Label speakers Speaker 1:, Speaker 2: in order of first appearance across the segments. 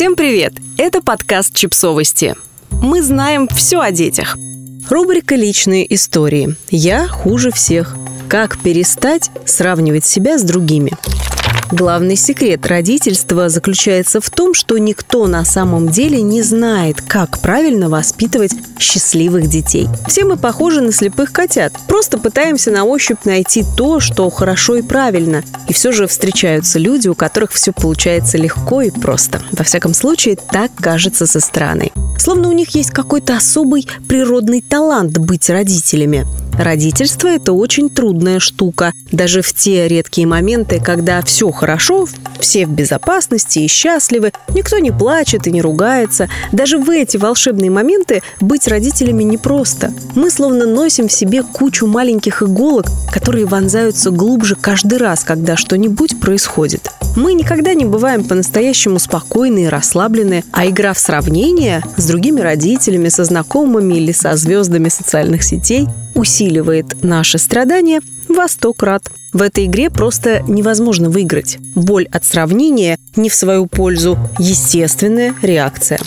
Speaker 1: Всем привет! Это подкаст «Чипсовости». Мы знаем все о детях. Рубрика «Личные истории». Я хуже всех. Как перестать сравнивать себя с другими? Главный секрет родительства заключается в том, что никто на самом деле не знает, как правильно воспитывать счастливых детей. Все мы похожи на слепых котят. Просто пытаемся на ощупь найти то, что хорошо и правильно. И все же встречаются люди, у которых все получается легко и просто. Во всяком случае, так кажется со стороны. Словно у них есть какой-то особый природный талант быть родителями. Родительство – это очень трудная штука. Даже в те редкие моменты, когда все хорошо, все в безопасности и счастливы, никто не плачет и не ругается. Даже в эти волшебные моменты быть родителями непросто. Мы словно носим в себе кучу маленьких иголок, которые вонзаются глубже каждый раз, когда что-нибудь происходит. Мы никогда не бываем по-настоящему спокойны и расслаблены, а игра в сравнение с другими родителями, со знакомыми или со звездами социальных сетей усиливает наши страдания во сто крат. В этой игре просто невозможно выиграть. Боль от сравнения не в свою пользу – естественная реакция.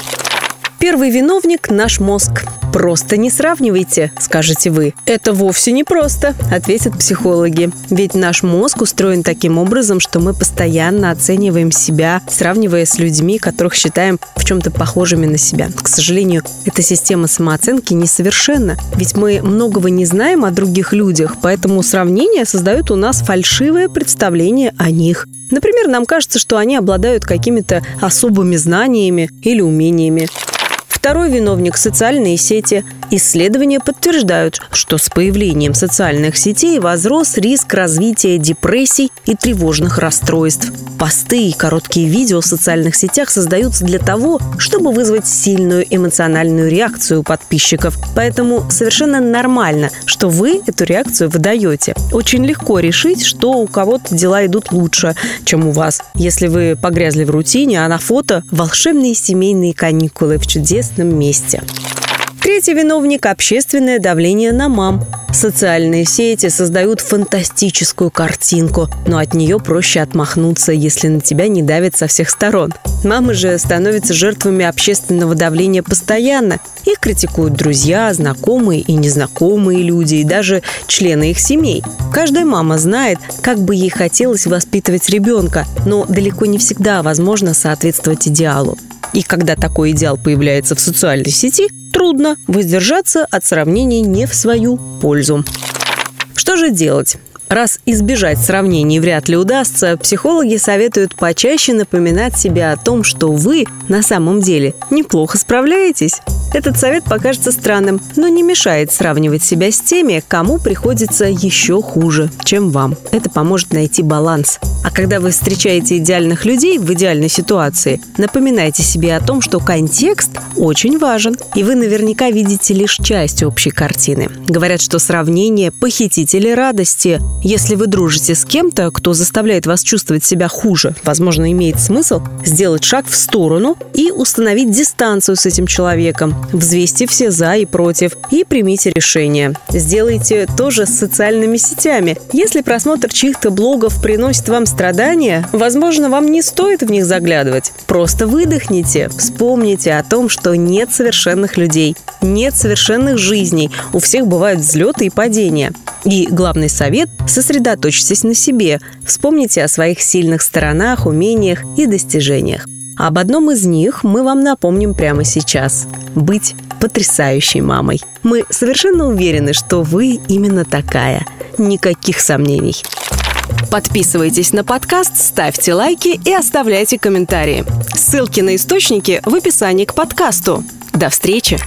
Speaker 1: Первый виновник – наш мозг. Просто не сравнивайте, скажете вы. Это вовсе не просто, ответят психологи. Ведь наш мозг устроен таким образом, что мы постоянно оцениваем себя, сравнивая с людьми, которых считаем в чем-то похожими на себя. К сожалению, эта система самооценки несовершенна. Ведь мы многого не знаем о других людях, поэтому сравнения создают у нас фальшивое представление о них. Например, нам кажется, что они обладают какими-то особыми знаниями или умениями. Второй виновник – социальные сети. Исследования подтверждают, что с появлением социальных сетей возрос риск развития депрессий и тревожных расстройств. Посты и короткие видео в социальных сетях создаются для того, чтобы вызвать сильную эмоциональную реакцию у подписчиков. Поэтому совершенно нормально, что вы эту реакцию выдаете. Очень легко решить, что у кого-то дела идут лучше, чем у вас. Если вы погрязли в рутине, а на фото волшебные семейные каникулы в чудесном месте. Третий виновник – общественное давление на мам. Социальные сети создают фантастическую картинку, но от нее проще отмахнуться, если на тебя не давят со всех сторон. Мамы же становятся жертвами общественного давления постоянно. Их критикуют друзья, знакомые и незнакомые люди, и даже члены их семей. Каждая мама знает, как бы ей хотелось воспитывать ребенка, но далеко не всегда возможно соответствовать идеалу. И когда такой идеал появляется в социальной сети, трудно воздержаться от сравнений не в свою пользу. Что же делать? Раз избежать сравнений вряд ли удастся, психологи советуют почаще напоминать себе о том, что вы на самом деле неплохо справляетесь. Этот совет покажется странным, но не мешает сравнивать себя с теми, кому приходится еще хуже, чем вам. Это поможет найти баланс. А когда вы встречаете идеальных людей в идеальной ситуации, напоминайте себе о том, что контекст очень важен, и вы наверняка видите лишь часть общей картины. Говорят, что сравнение – похитители радости. Если вы дружите с кем-то, кто заставляет вас чувствовать себя хуже, возможно, имеет смысл сделать шаг в сторону и установить дистанцию с этим человеком. Взвесьте все «за» и «против» и примите решение. Сделайте то же с социальными сетями. Если просмотр чьих-то блогов приносит вам страдания, возможно, вам не стоит в них заглядывать. Просто выдохните, вспомните о том, что нет совершенных людей, нет совершенных жизней, у всех бывают взлеты и падения. И главный совет – сосредоточьтесь на себе, вспомните о своих сильных сторонах, умениях и достижениях. Об одном из них мы вам напомним прямо сейчас. Быть потрясающей мамой. Мы совершенно уверены, что вы именно такая. Никаких сомнений. Подписывайтесь на подкаст, ставьте лайки и оставляйте комментарии. Ссылки на источники в описании к подкасту. До встречи!